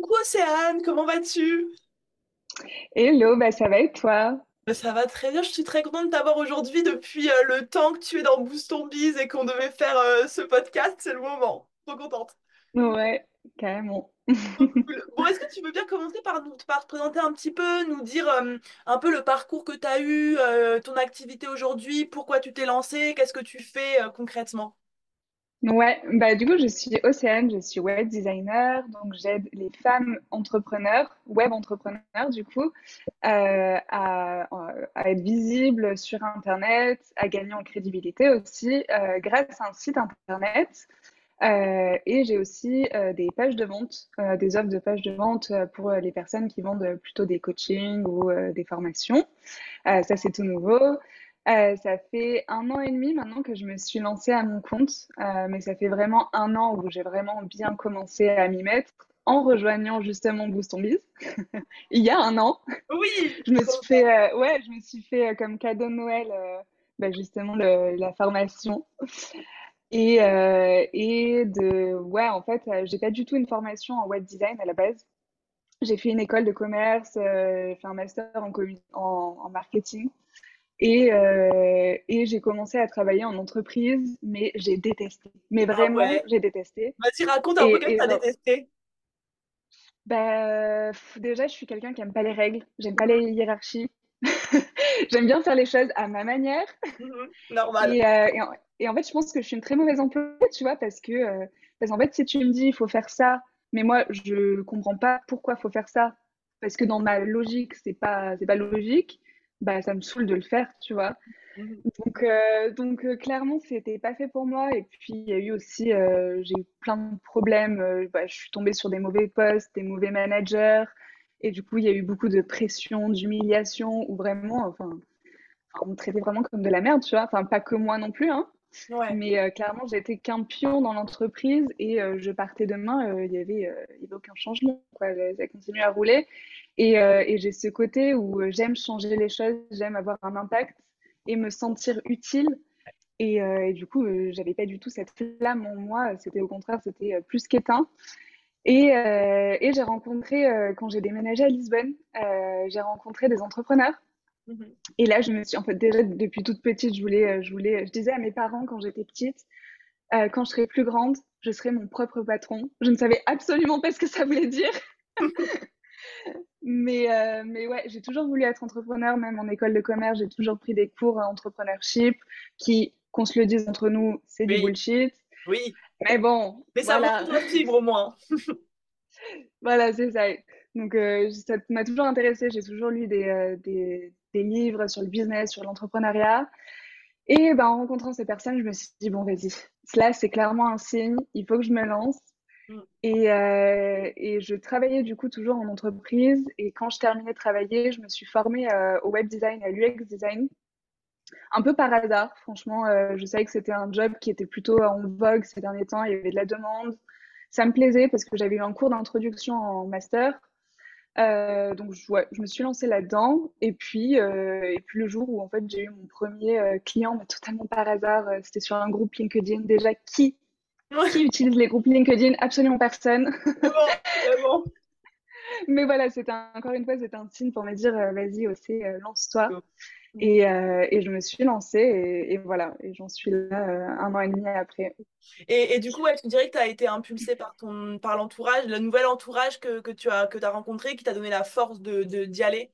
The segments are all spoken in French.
Coucou Océane, comment vas-tu? Hello, bah ça va et toi? Ben, Ça va très bien, je suis très contente de t'avoir aujourd'hui depuis euh, le temps que tu es dans Boost on Biz et qu'on devait faire euh, ce podcast, c'est le moment. Trop contente. Ouais, carrément. Cool. Bon, est-ce que tu veux bien commencer par nous par te présenter un petit peu, nous dire euh, un peu le parcours que tu as eu, euh, ton activité aujourd'hui, pourquoi tu t'es lancée, qu'est-ce que tu fais euh, concrètement? Ouais, bah du coup je suis Océane, je suis web designer, donc j'aide les femmes entrepreneurs, web entrepreneurs du coup, euh, à, être visibles sur Internet, à gagner en crédibilité aussi, euh, grâce à un site Internet. Euh, et j'ai aussi des pages de vente, des offres de pages de vente pour les personnes qui vendent plutôt des coachings ou des formations. Ça, c'est tout nouveau. Euh, ça fait un an et demi maintenant que je me suis lancée à mon compte, euh, mais ça fait vraiment un an où j'ai vraiment bien commencé à m'y mettre en rejoignant justement Boost on Biz. Il y a un an, Oui, je me suis fait, euh, ouais, je me suis fait comme cadeau de Noël, bah, justement le- la formation. Et, et de, ouais, en fait, j'ai pas du tout une formation en web design à la base. J'ai fait une école de commerce, j'ai fait un master en, commu- en, en marketing. Et, euh, et j'ai commencé à travailler en entreprise, mais j'ai détesté. Mais ah vraiment, ouais. j'ai détesté. Vas-y, raconte un peu Et, que et t'as détesté. bah, déjà, je suis quelqu'un qui aime pas les règles, j'aime pas les hiérarchies. J'aime bien faire les choses à ma manière. Mhm, Normal. Et, euh, et, en, et en fait, je pense que je suis une très mauvaise employée, tu vois, parce que, euh, parce qu'en fait, si tu me dis il faut faire ça, mais moi, je comprends pas pourquoi il faut faire ça, parce que dans ma logique, c'est pas, c'est pas logique, bah, ça me saoule de le faire, tu vois. Mhm. Donc, euh, donc euh, clairement, c'était pas fait pour moi. Et puis, il y a eu aussi, euh, j'ai eu plein de problèmes. bah, je suis tombée sur des mauvais postes, des mauvais managers. Et du coup, il y a eu beaucoup de pression, d'humiliation, ou vraiment, enfin, on me traitait vraiment comme de la merde, tu vois. Enfin, pas que moi non plus, hein. Ouais. Mais euh, clairement, j'étais qu'un pion dans l'entreprise et euh, je partais demain, euh, il y avait, euh, avait aucun changement. Ça continue à rouler. Et, et j'ai ce côté où j'aime changer les choses, j'aime avoir un impact et me sentir utile. Et, et du coup, j'avais pas du tout cette flamme en moi. C'était au contraire, c'était plus qu'éteint. Et, et j'ai rencontré, quand j'ai déménagé à Lisbonne, j'ai rencontré des entrepreneurs. Et là, je me suis, en fait, déjà depuis toute petite, je voulais, euh, je voulais, je disais à mes parents quand j'étais petite, euh, quand je serai plus grande, je serai mon propre patron. Je ne savais absolument pas ce que ça voulait dire, mais, euh, mais ouais, j'ai toujours voulu être entrepreneur, même en école de commerce, j'ai toujours pris des cours en entrepreneurship qui, qu'on se le dise entre nous, c'est du bullshit. oui. Mais bon, Mais ça voilà, ta fibre au moins. voilà, c'est ça. Donc, euh, ça m'a toujours intéressée. J'ai toujours lu des, euh, des, des livres sur le business, sur l'entrepreneuriat. Et ben, en rencontrant ces personnes, je me suis dit, bon, vas-y, là, c'est clairement un signe, il faut que je me lance. Et, euh, et je travaillais du coup toujours en entreprise. Et quand je terminais de travailler, je me suis formée euh, au web design à l'UX design, un peu par hasard. Franchement, euh, je savais que c'était un job qui était plutôt en vogue ces derniers temps, il y avait de la demande. Ça me plaisait parce que j'avais eu un cours d'introduction en master. Euh, donc je, ouais, je me suis lancée là-dedans. Et puis euh, et puis le jour où en fait j'ai eu mon premier euh, client mais totalement par hasard c'était sur un groupe LinkedIn. Déjà qui qui utilise les groupes LinkedIn? Absolument personne. Mais voilà c'était encore une fois c'était un signe pour me dire vas-y aussi lance-toi. Et, euh, et je me suis lancée et, et voilà et j'en suis là euh, un an et demi après Et, et du coup, ouais, tu dirais que tu as été impulsé par ton, par l'entourage, le nouvel entourage que, que tu as, que as rencontré, qui t'a donné la force de, de, d'y aller?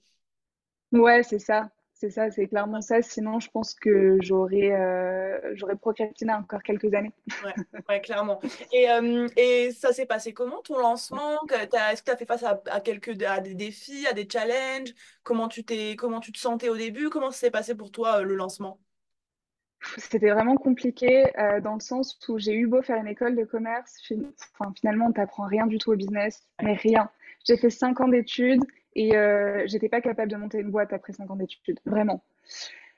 Ouais, c'est ça. C'est ça, c'est clairement ça. Sinon, je pense que j'aurais euh, j'aurais procrastiné encore quelques années. Ouais, ouais, clairement. Et, euh, et ça s'est passé comment ton lancement? Est-ce que tu as fait face à, à quelques, à des défis, à des challenges? Comment tu t'es, comment tu te sentais au début? Comment ça s'est passé pour toi, euh, le lancement? C'était vraiment compliqué euh, dans le sens où j'ai eu beau faire une école de commerce, fin- enfin, finalement, on t'apprend rien du tout au business, mais rien. J'ai fait cinq ans d'études et euh, j'étais pas capable de monter une boîte après cinq ans d'études, vraiment.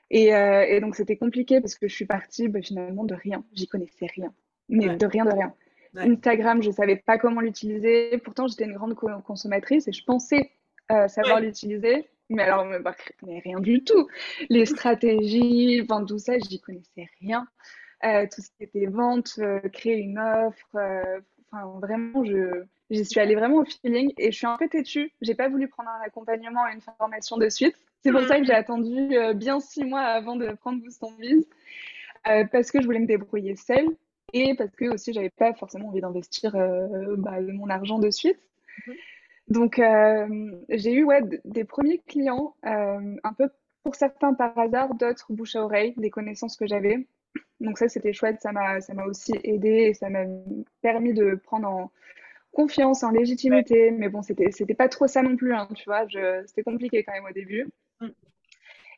Et, euh, et donc c'était compliqué parce que je suis partie bah, finalement de rien. J'y connaissais rien, mais Ouais, de rien de rien. ouais, Instagram, je savais pas comment l'utiliser. Pourtant, j'étais une grande co- consommatrice et je pensais euh, savoir ouais, l'utiliser. Mais alors, mais, bah, mais rien du tout. Les stratégies, enfin, tout ça, j'y connaissais rien. Euh, tout ce qui était vente, créer une offre, enfin, vraiment, je J'y suis allée vraiment au feeling et je suis un peu têtue. J'ai pas voulu prendre un accompagnement et une formation de suite. C'est pour ça que j'ai attendu euh, bien six mois avant de prendre Boost on Biz, euh, parce que je voulais me débrouiller seule et parce que aussi j'avais pas forcément envie d'investir euh, bah, mon argent de suite. Mhm. Donc j'ai eu ouais, des premiers clients, un peu pour certains par hasard, d'autres bouche à oreille, des connaissances que j'avais. Donc ça c'était chouette, ça m'a ça m'a aussi aidé et ça m'a permis de prendre en confiance, en légitimité. Mais bon, c'était c'était pas trop ça non plus, hein, tu vois. C'était compliqué quand même au début. Mm.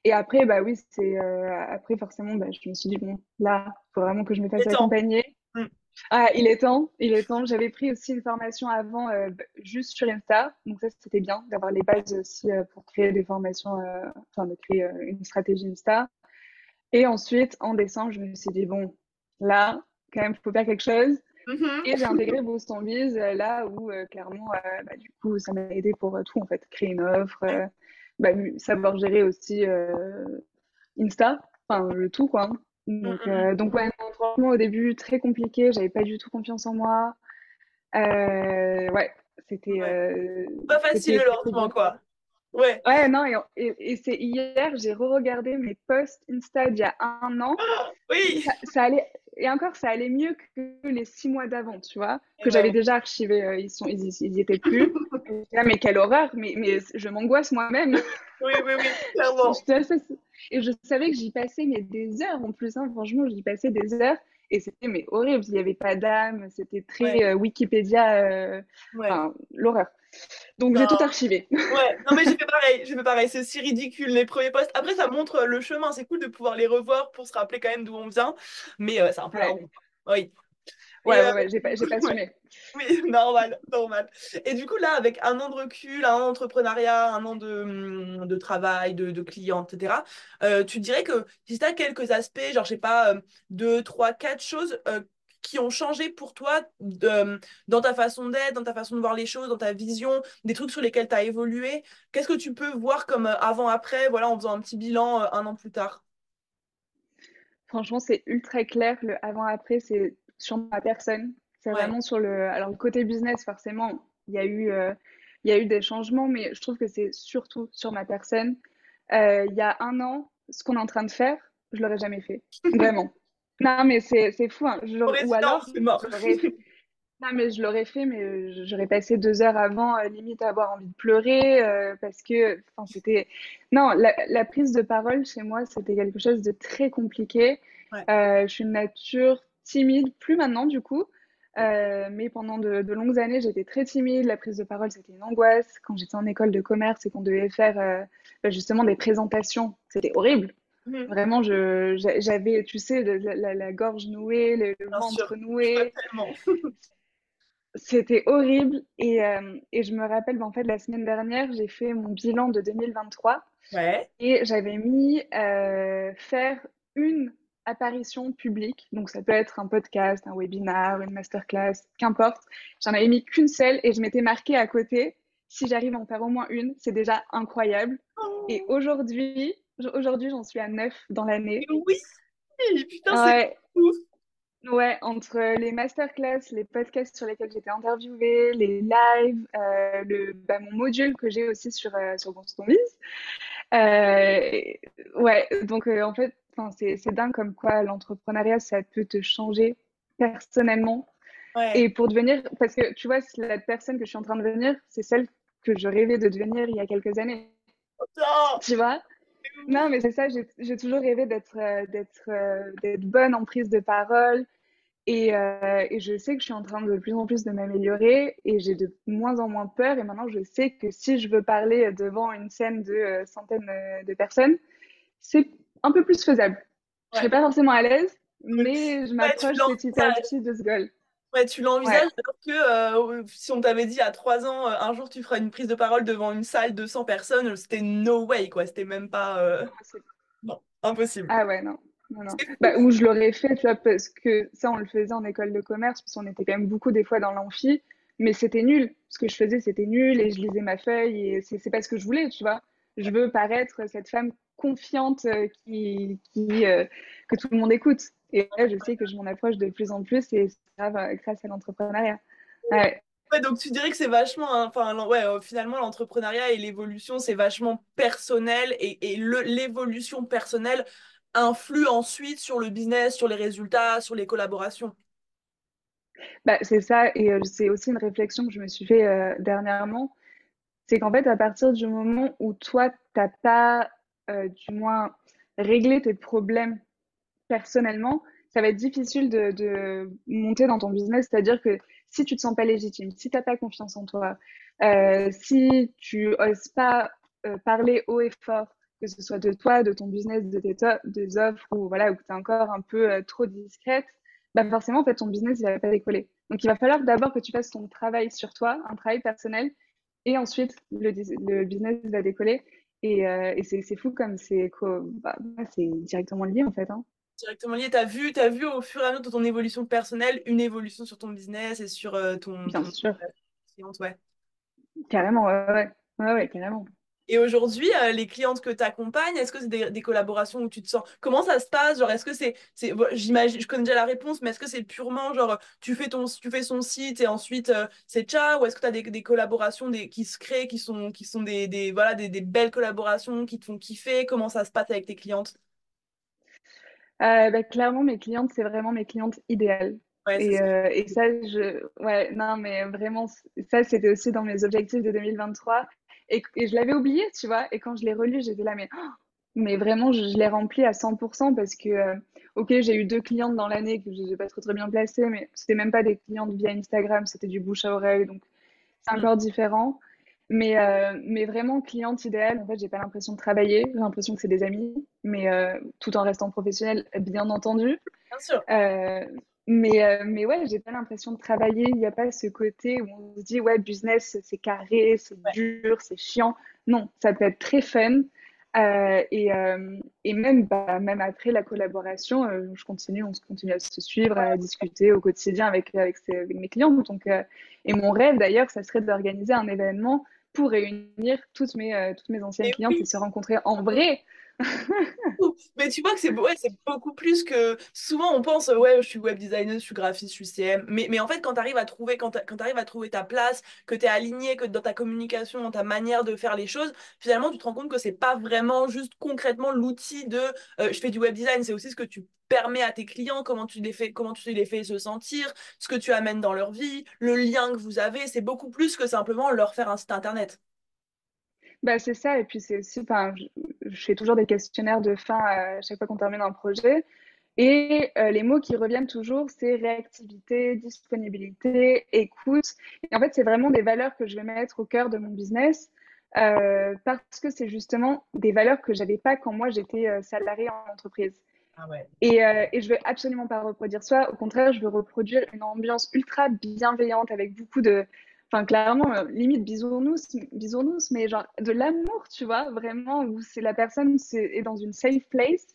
Et après, bah oui, c'est euh, après forcément, bah, je me suis dit bon, là, faut vraiment que je me fasse accompagner. Mm. Ah, il est temps, il est temps. J'avais pris aussi une formation avant euh, juste sur Insta, donc ça c'était bien d'avoir les bases aussi euh, pour créer des formations, enfin de créer une stratégie Insta. Et ensuite, en décembre, je me suis dit bon, là, quand même, il faut faire quelque chose. Mm-hmm. Et j'ai intégré Boost on Biz là où clairement, bah, du coup, ça m'a aidé pour tout en fait, créer une offre bah, savoir gérer aussi euh, Insta, enfin le tout quoi. Donc, euh, donc ouais, franchement au début très compliqué, j'avais pas du tout confiance en moi. Euh, ouais, c'était pas facile le lancement quoi. Ouais. Ouais, non, et, et, c'est hier, j'ai re-regardé mes posts Insta d'il y a un an. oui. Ça, allait, et encore, ça allait mieux que les six mois d'avant, tu vois, que j'avais déjà archivé. Euh, ils sont, ils, ils étaient plus. mais quelle horreur, mais, mais je m'angoisse moi-même. oui, oui, oui, clairement. et je savais que j'y passais mais des heures en plus, hein, franchement, j'y passais des heures. Et c'était mais horrible, il n'y avait pas d'âme, c'était très euh, Wikipédia, euh, l'horreur. Donc j'ai tout archivé. Ouais, non mais j'ai fait pareil, j'ai fait pareil, c'est aussi ridicule les premiers posts. Après ça montre le chemin, c'est cool de pouvoir les revoir pour se rappeler quand même d'où on vient, mais euh, c'est un peu la Oui. Ouais, ouais, ouais, j'ai pas, pas Oui, normal, normal. Et du coup, là, avec un an de recul, un an d'entrepreneuriat, un an de, hum, de travail, de, de clients, etc., euh, tu dirais que si tu as quelques aspects, genre, je sais pas, euh, deux, trois, quatre choses euh, qui ont changé pour toi de, dans ta façon d'être, dans ta façon de voir les choses, dans ta vision, des trucs sur lesquels tu as évolué, qu'est-ce que tu peux voir comme avant-après, voilà, en faisant un petit bilan un an plus tard? Franchement, c'est ultra clair. Le avant-après, c'est sur ma personne. C'est vraiment sur le. Alors, le côté business, forcément, il y a eu, euh, il y a eu des changements, mais je trouve que c'est surtout sur ma personne. Euh, il y a un an, ce qu'on est en train de faire, je l'aurais jamais fait. Vraiment. Non, mais c'est fou. Hein. Je Ou alors, mort. Non, mais je l'aurais fait, mais j'aurais passé deux heures avant, euh, limite, à avoir envie de pleurer, parce que, enfin, c'était... Non, la, la, prise de parole, chez moi, c'était quelque chose de très compliqué. je suis une nature timide, plus maintenant du coup. Euh, mais pendant de, longues années, j'étais très timide. La prise de parole, c'était une angoisse. Quand j'étais en école de commerce et qu'on devait faire euh, bah, justement des présentations, c'était horrible. Mhm. Vraiment, j'avais, tu sais, la, gorge nouée, le, ventre noué. C'était horrible. Et, euh, et, je me rappelle, bah, en fait, la semaine dernière, j'ai fait mon bilan de 2023. Ouais. Et j'avais mis faire une apparition publique. Donc, ça peut être un podcast, un webinar, une masterclass, qu'importe. J'en avais mis qu'une seule et je m'étais marqué à côté. Si j'arrive à en faire au moins une, c'est déjà incroyable. Et oh. aujourd'hui, aujourd'hui, j'en suis à neuf dans l'année. Oui, putain, c'est ouf. Ouais, entre les masterclass, les podcasts sur lesquels j'étais interviewée, les lives, euh, le, bah, mon module que j'ai aussi sur, euh, sur Euh, ouais, donc euh, en fait, c'est dingue comme quoi l'entrepreneuriat, ça peut te changer personnellement. Et pour devenir, parce que tu vois, la personne que je suis en train de devenir, c'est celle que je rêvais de devenir il y a quelques années. Tu vois? Non, mais c'est ça, j'ai toujours rêvé d'être euh, euh, d'être bonne en prise de parole. Et, euh, et, je sais que je suis en train de plus en plus de m'améliorer et j'ai de moins en moins peur. Et maintenant, je sais que si je veux parler devant une scène de centaines de personnes, c'est un peu plus faisable. Je ne serais pas forcément à l'aise, mais je m'approche petit à petit de ce goal. Ouais, tu l'envisages alors que euh, si on t'avait dit à trois ans, euh, un jour tu feras une prise de parole devant une salle de 100 personnes, c'était no way, quoi. C'était même pas. Euh, non, impossible. Ah ouais, non. non, non. Bah, où je l'aurais fait, tu vois, parce que ça, on le faisait en école de commerce, parce qu'on était quand même beaucoup des fois dans l'amphi, mais c'était nul. Ce que je faisais, c'était nul, et je lisais ma feuille, et c'est pas ce que je voulais, tu vois. Je veux paraître cette femme confiante euh, qui, qui euh, que tout le monde écoute. Et là, je sais que je m'en approche de plus en plus et c'est grave euh, grâce à l'entrepreneuriat. Ouais. Ouais, donc tu dirais que c'est vachement, hein, enfin, ouais, euh, finalement, l'entrepreneuriat et l'évolution, c'est vachement personnel et, et l'évolution personnelle influe ensuite sur le business, sur les résultats, sur les collaborations. Bah, c'est ça, et euh, c'est aussi une réflexion que je me suis fait euh, dernièrement. C'est qu'en fait, à partir du moment où toi, t'as pas, euh, du moins, réglé tes problèmes personnellement, ça va être difficile de, monter dans ton business. C'est-à-dire que si tu te sens pas légitime, si t'as pas confiance en toi, euh, si tu oses pas euh, parler haut et fort, que ce soit de toi, de ton business, de tes des offres, ou voilà, tu es encore un peu euh, trop discrète, bah forcément, en fait, ton business, il va pas décoller. Donc, il va falloir d'abord que tu fasses ton travail sur toi, un travail personnel, et ensuite, le business va décoller. Et, euh, et c'est fou comme c'est bah, c'est directement lié, en fait, hein. Directement lié, t'as vu, t'as vu au fur et à mesure de ton évolution personnelle, une évolution sur ton business et sur euh, ton, Bien ton sûr. cliente, ouais. Carrément, ouais, ouais, ouais, ouais, carrément. Et aujourd'hui, euh, les clientes que tu accompagnes, est-ce que c'est des, des collaborations où tu te sens... Comment ça se passe? Genre, est-ce que c'est... c'est... bon, j'imagine, je connais déjà la réponse, mais est-ce que c'est purement genre, tu fais ton, tu fais son site et ensuite euh, c'est ciao? Ou est-ce que tu as des, des collaborations des, qui se créent, qui sont, qui sont des, des, voilà, des, des belles collaborations qui te font kiffer? Comment ça se passe avec tes clientes? Euh, bah, clairement, mes clientes, c'est vraiment mes clientes idéales. Ouais, Et, euh, et ça, je, ouais, non, mais vraiment, ça, c'était aussi dans mes objectifs de 2023. Et, et je l'avais oublié, tu vois. Et quand je l'ai relu, j'étais là, mais, oh, mais vraiment, je, je l'ai rempli à 100% parce que, euh, ok, j'ai eu deux clientes dans l'année que je n'ai pas trop très bien placées, mais c'était même pas des clientes via Instagram, c'était du bouche à oreille. Donc, c'est Mm. encore différent. Mais, euh, mais vraiment, cliente idéale, en fait, j'ai pas l'impression de travailler. J'ai l'impression que c'est des amis, mais euh, tout en restant professionnel, bien entendu. Bien sûr. Euh, mais, euh, mais ouais, j'ai pas l'impression de travailler. Il n'y a pas ce côté où on se dit, ouais, business, c'est carré, c'est Ouais. dur, c'est chiant. Non, ça peut être très fun. Euh, et, euh, et même, bah, même après la collaboration, euh, je continue, on continue à se suivre, à discuter au quotidien avec, avec, mes clients. Donc, et mon rêve d'ailleurs, ça serait d'organiser un événement pour réunir toutes mes, toutes mes anciennes Et clientes et se rencontrer en vrai. Mais tu vois que c'est beaucoup plus que. Souvent, on pense, ouais, je suis web designer, je suis graphiste, je suis CM. Mais, mais en fait, quand tu arrives à trouver, quand à trouver ta place, que tu es aligné, que dans ta communication, dans ta manière de faire les choses, finalement, tu te rends compte que c'est pas vraiment juste concrètement l'outil de euh, je fais du web design. C'est aussi ce que tu permets à tes clients, comment tu les fais, comment tu les fais se sentir, ce que tu amènes dans leur vie, le lien que vous avez. C'est beaucoup plus que simplement leur faire un site internet. Bah, c'est ça, et puis c'est aussi, enfin, je, je fais toujours des questionnaires de fin à chaque fois qu'on termine un projet, et euh, les mots qui reviennent toujours, c'est réactivité, disponibilité, écoute. Et en fait, c'est vraiment des valeurs que je vais mettre au cœur de mon business, euh, parce que c'est justement des valeurs que j'avais pas quand moi j'étais euh, salariée en entreprise. Ah ouais. Et, euh, et je veux absolument pas reproduire ça. Au contraire, je veux reproduire une ambiance ultra bienveillante avec beaucoup de, enfin clairement, euh, limite bisounours, bisounours, mais genre de l'amour, tu vois, vraiment où c'est la personne c'est, est dans une safe place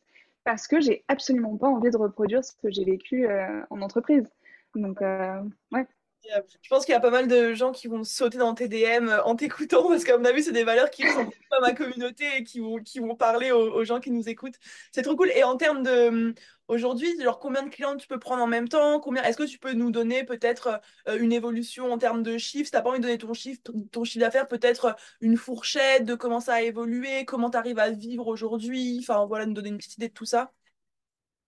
parce que j'ai absolument pas envie de reproduire ce que j'ai vécu euh, en entreprise. Donc euh, ouais. Euh, Je pense qu'il y a pas mal de gens qui vont sauter dans tes DM euh, en t'écoutant parce qu'à mon avis, c'est des valeurs qui ressemblent à ma communauté et qui vont, qui vont parler aux, gens qui nous écoutent. C'est trop cool. Et en termes de hum, aujourd'hui, combien de clients tu peux prendre en même temps? Combien est-ce que tu peux nous donner peut-être euh, une évolution en termes de chiffres? Si t'as pas envie de donner ton chiffre, ton chiffre d'affaires, peut-être euh, une fourchette de comment ça a évolué, comment tu arrives à vivre aujourd'hui? Enfin voilà, nous donner une petite idée de tout ça.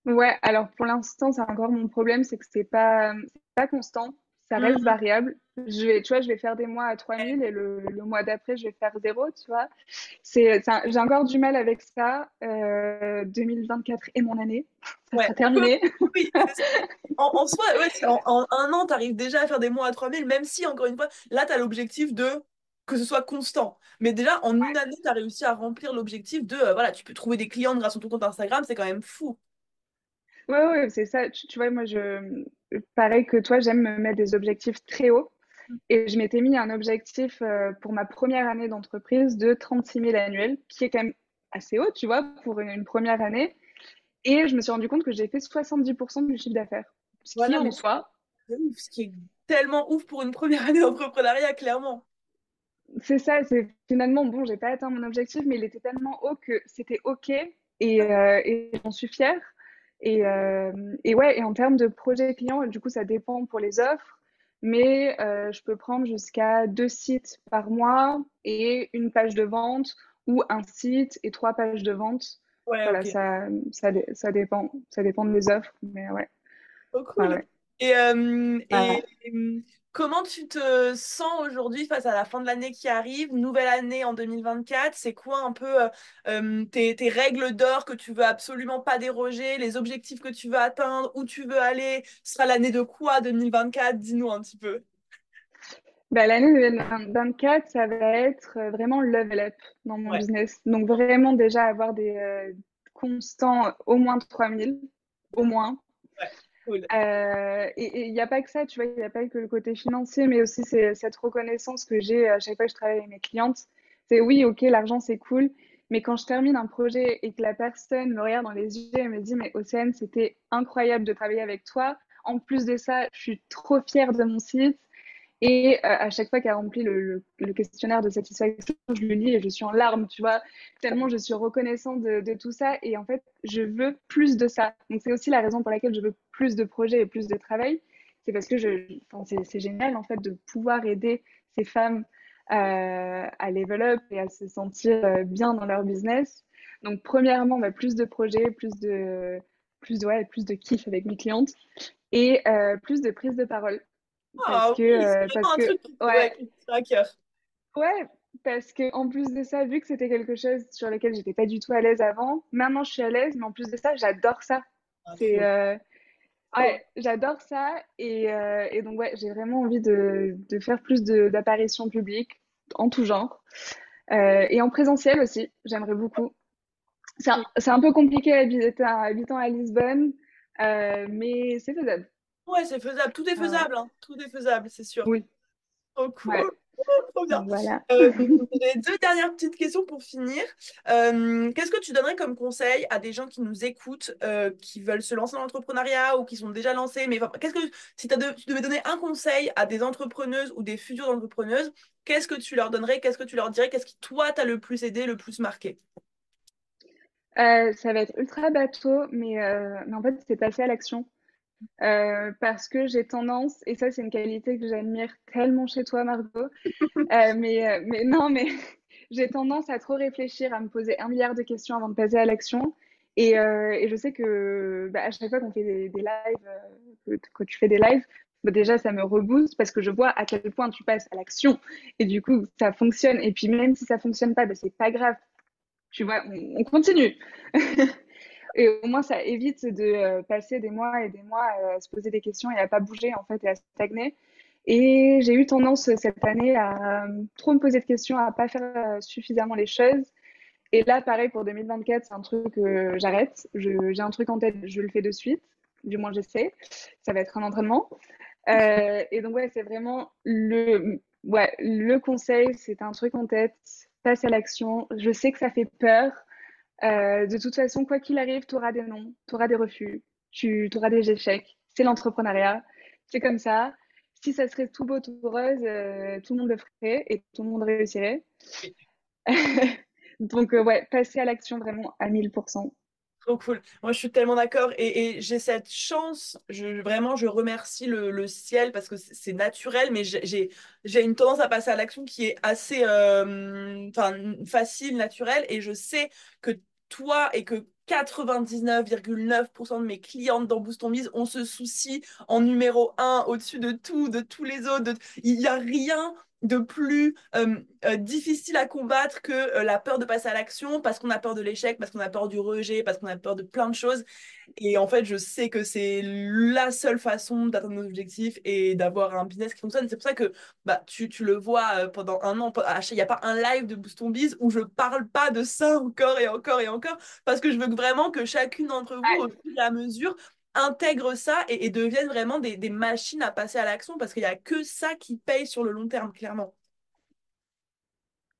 Ouais, alors pour l'instant, c'est encore mon problème, c'est que c'est pas, pas constant, ça reste Mhm. variable. Je vais, tu vois, je vais faire des mois à 3000 et le, le mois d'après, je vais faire zéro, tu vois. C'est, j'ai encore du mal avec ça. Euh, 2024 est mon année, ça Ouais. sera terminé. Oui. En, en soi, ouais, en, en un an, tu arrives déjà à faire des mois à 3000, même si, encore une fois, là, tu as l'objectif de que ce soit constant. Mais déjà, en une année, tu as réussi à remplir l'objectif de, euh, voilà, tu peux trouver des clients grâce à ton compte Instagram, c'est quand même fou. Ouais, ouais, c'est ça. Tu, tu vois, moi, je, pareil que toi, j'aime me mettre des objectifs très hauts. Et je m'étais mis un objectif euh, pour ma première année d'entreprise de 36 000 annuels, qui est quand même assez haut, tu vois, pour une, une première année. Et je me suis rendu compte que j'ai fait 70% du chiffre d'affaires. Ce qui, Voilà, en soi, ouf, ce qui est tellement ouf pour une première année d'entrepreneuriat, clairement. c'est ça. C'est finalement, bon, j'ai pas atteint mon objectif, mais il était tellement haut que c'était OK. Et, euh, et j'en suis fière. Et, euh, et ouais, et en termes de projet client, du coup, ça dépend pour les offres. mais euh, je peux prendre jusqu'à deux sites par mois et une page de vente ou un site et trois pages de vente. Ouais, Voilà, ça, ça, ça dépend. Ça dépend des offres, mais ouais. Enfin, cool. ouais. Et, euh, et, euh, comment tu te sens aujourd'hui face à la fin de l'année qui arrive, nouvelle année en 2024? C'est quoi un peu euh, euh, tes, tes règles d'or que tu veux absolument pas déroger, les objectifs que tu veux atteindre, où tu veux aller? Ce sera l'année de quoi 2024? Dis-nous un petit peu. Bah, l'année 2024, ça va être euh, vraiment level up dans mon Ouais, business. Donc, vraiment déjà avoir des euh, constants au moins 3000, au moins. ouais, Euh, et il n'y a pas que ça, tu vois, il n'y a pas que le côté financier, mais aussi c'est cette reconnaissance que j'ai à chaque fois que je travaille avec mes clientes. C'est oui, ok, l'argent c'est cool, mais quand je termine un projet et que la personne me regarde dans les yeux et me dit, mais Océane, c'était incroyable de travailler avec toi. En plus de ça, je suis trop fière de mon site. Et euh, à chaque fois qu'elle remplit le, le, questionnaire de satisfaction, je le lis et je suis en larmes, tu vois, tellement je suis reconnaissante de, tout ça. Et en fait, je veux plus de ça. Donc, c'est aussi la raison pour laquelle je veux plus de projets et plus de travail. C'est parce que c'est génial, en fait, de pouvoir aider ces femmes euh, à level up et à se sentir euh, bien dans leur business. Donc, premièrement, bah, plus de projets, plus de, plus, de, ouais, plus de kiff avec mes clientes et plus de prise de parole. Ah Parce que, oui, euh, parce un que, truc qui, ouais, ouais, qui cœur. ouais, parce que en plus de ça, vu que c'était quelque chose sur lequel j'étais pas du tout à l'aise avant, maintenant je suis à l'aise, mais en plus de ça, j'adore ça. Ah, C'est, euh, trop. ouais, j'adore ça, et, euh, et donc ouais, j'ai vraiment envie de, de faire plus de- d'apparitions publiques en tout genre, Euh, et en présentiel aussi, j'aimerais beaucoup. C'est un, un peu compliqué habitant, habitant à Lisbonne, mais c'est faisable. Ouais, c'est faisable. Tout est Ah faisable, hein. Tout est faisable, c'est sûr. Oui, Trop ouais, cool. Trop bien. voilà. Euh, j'ai deux dernières petites questions pour finir. Euh, qu'est-ce que tu donnerais comme conseil à des gens qui nous écoutent, euh, qui veulent se lancer dans l'entrepreneuriat ou qui sont déjà lancés, mais qu'est-ce que si de- tu devais donner un conseil à des entrepreneuses ou des futures entrepreneuses, qu'est-ce que tu leur donnerais, qu'est-ce que tu leur dirais, qu'est-ce qui toi t'a le plus aidé, le plus marqué? Ça va être ultra bateau, mais, mais en fait, c'est passer à l'action. Euh, parce que j'ai tendance, et ça, c'est une qualité que j'admire tellement chez toi, Margot, euh, mais, euh, mais non, mais j'ai tendance à trop réfléchir, à me poser un milliard de questions avant de passer à l'action. Et, euh, et je sais que bah, à chaque fois qu'on fait des, des lives, que, que tu fais des lives, bah, déjà, ça me rebooste parce que je vois à quel point tu passes à l'action. Et du coup, ça fonctionne. Et puis, même si ça fonctionne pas, bah, c'est pas grave. Tu vois, on, on continue. Et au moins, ça évite de euh, passer des mois et des mois à se poser des questions et à pas bouger, en fait, et à stagner. Et j'ai eu tendance cette année à euh, trop me poser de questions, à pas faire euh, suffisamment les choses. Et là, pareil, pour 2024, c'est un truc que j'arrête. J'ai un truc en tête, je le fais de suite. Du moins, j'essaie. Ça va être un entraînement. Euh, et donc, ouais, c'est vraiment le, ouais, le conseil, c'est un truc en tête, passe à l'action. Je sais que ça fait peur. Euh, de toute façon, quoi qu'il arrive, tu auras des non, tu auras des refus, tu auras des échecs. C'est l'entrepreneuriat, c'est comme ça. Si ça serait tout beau, tout rose, euh, tout le monde le ferait et tout le monde réussirait. Donc, euh, ouais, passer à l'action vraiment à 1000%. Trop cool. Moi, je suis tellement d'accord et, j'ai cette chance. Je, vraiment, je remercie le, ciel parce que c'est naturel, mais j'ai une tendance à passer à l'action qui est assez euh, facile, naturelle. Et je sais que toi et que 99,9% de mes clientes dans Boost on Mise, on se soucie en numéro un au-dessus de tout, de tous les autres. Il n'y a rien de plus euh, euh, difficile à combattre que euh, la peur de passer à l'action parce qu'on a peur de l'échec, parce qu'on a peur du rejet, parce qu'on a peur de plein de choses. Et en fait, je sais que c'est la seule façon d'atteindre nos objectifs et d'avoir un business qui fonctionne. C'est pour ça que bah, tu, tu le vois pendant un an. Il n'y a pas un live de Boost on Biz où je parle pas de ça encore et encore et encore parce que je veux vraiment que chacune d'entre vous, au fur et à mesure, intègre ça et, deviennent vraiment des, machines à passer à l'action parce qu'il n'y a que ça qui paye sur le long terme, clairement.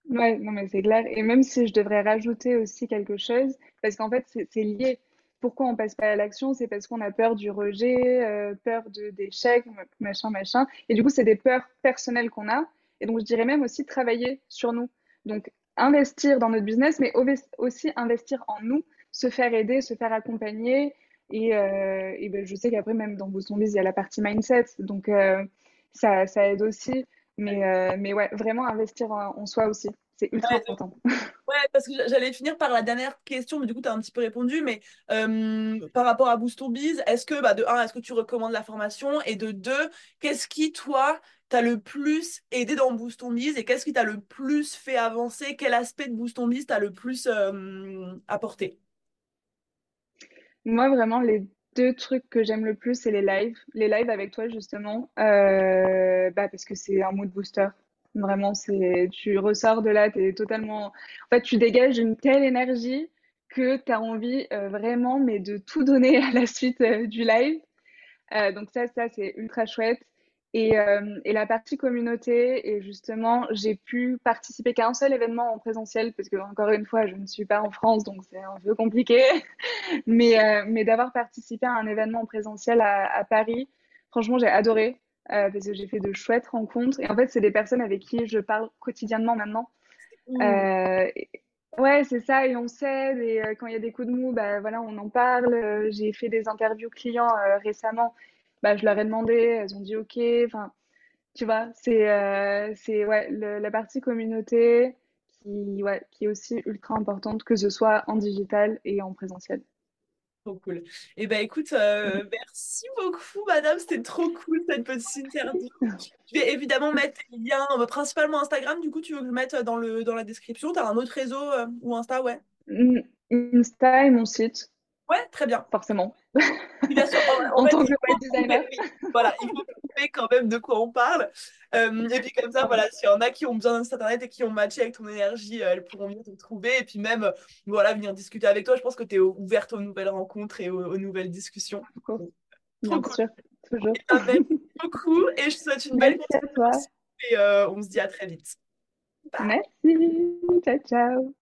Ouais, non, mais c'est clair. Et même si je devrais rajouter aussi quelque chose, parce qu'en fait, c'est lié. Pourquoi on passe pas à l'action? C'est parce qu'on a peur du rejet, euh, peur de d'échec, machin, machin. Et du coup, c'est des peurs personnelles qu'on a. Et donc, je dirais même aussi travailler sur nous. Donc, investir dans notre business, mais au- aussi investir en nous, se faire aider, se faire accompagner. Et, euh, et ben, je sais qu'après, même dans on Biz, il y a la partie mindset. Donc, euh, ça, ça aide aussi. Mais, euh, mais ouais, vraiment investir en, en soi aussi, c'est ultra Ouais, important. Ouais, parce que j'allais finir par la dernière question, mais du coup, tu as un petit peu répondu. Mais euh, par rapport à Boost Biz, est-ce que, bah, de un, est-ce que tu recommandes la formation? Et de deux, qu'est-ce qui, toi, t'a le plus aidé dans Boost Biz? Et qu'est-ce qui t'a le plus fait avancer? Quel aspect de Boost Biz t'a le plus euh, apporté? Moi, vraiment, les deux trucs que j'aime le plus, c'est les lives. Les lives avec toi, justement, euh, bah, parce que c'est un mood booster. Vraiment, tu ressors de là, t'es totalement... En tu dégages une telle énergie que tu as envie euh, vraiment, mais de tout donner à la suite euh, du live. Donc ça, ça, c'est ultra chouette. Et, euh, et la partie communauté, et justement, j'ai pu participer qu'à un seul événement en présentiel, parce que, encore une fois, je ne suis pas en France, donc c'est un peu compliqué. Mais, euh, mais d'avoir participé à un événement en présentiel à, à Paris, franchement, j'ai adoré, euh, parce que j'ai fait de chouettes rencontres. Et en fait, c'est des personnes avec qui je parle quotidiennement maintenant. Et- ouais, c'est ça, et on s'aide, et quand il y a des coups de mou, bah, voilà, on en parle. J'ai fait des interviews clients récemment, bah, je leur ai demandé, elles ont dit OK. Enfin, tu vois, c'est euh, ouais, le- la partie communauté qui, ouais, qui est aussi ultra importante, que ce soit en digital et en présentiel. trop cool. Et ben écoute, euh, merci beaucoup, madame. C'était trop cool cette petite interview. Je vais évidemment mettre les liens, euh, principalement Instagram. Du coup, tu veux que je mette dans le, dans la description? Tu as un autre réseau euh, ou Insta? Ouais? Mm, Insta et mon site, Ouais, très bien. forcément, Bien sûr, en, en en fait, tant que web designer. Voilà, il faut prouver quand même de quoi on parle. Euh, et puis comme ça, voilà, s'il y en a qui ont besoin d'un site internet et qui ont matché avec ton énergie, euh, elles pourront venir te trouver. Et puis même, euh, voilà, venir discuter avec toi. Je pense que tu es ouverte aux nouvelles rencontres et aux, aux nouvelles discussions. Bien cool. sûr, toujours. Et ben, merci beaucoup et je te souhaite une belle Merci à toi. et euh, on se dit à très vite. Bye. Merci. Ciao, ciao.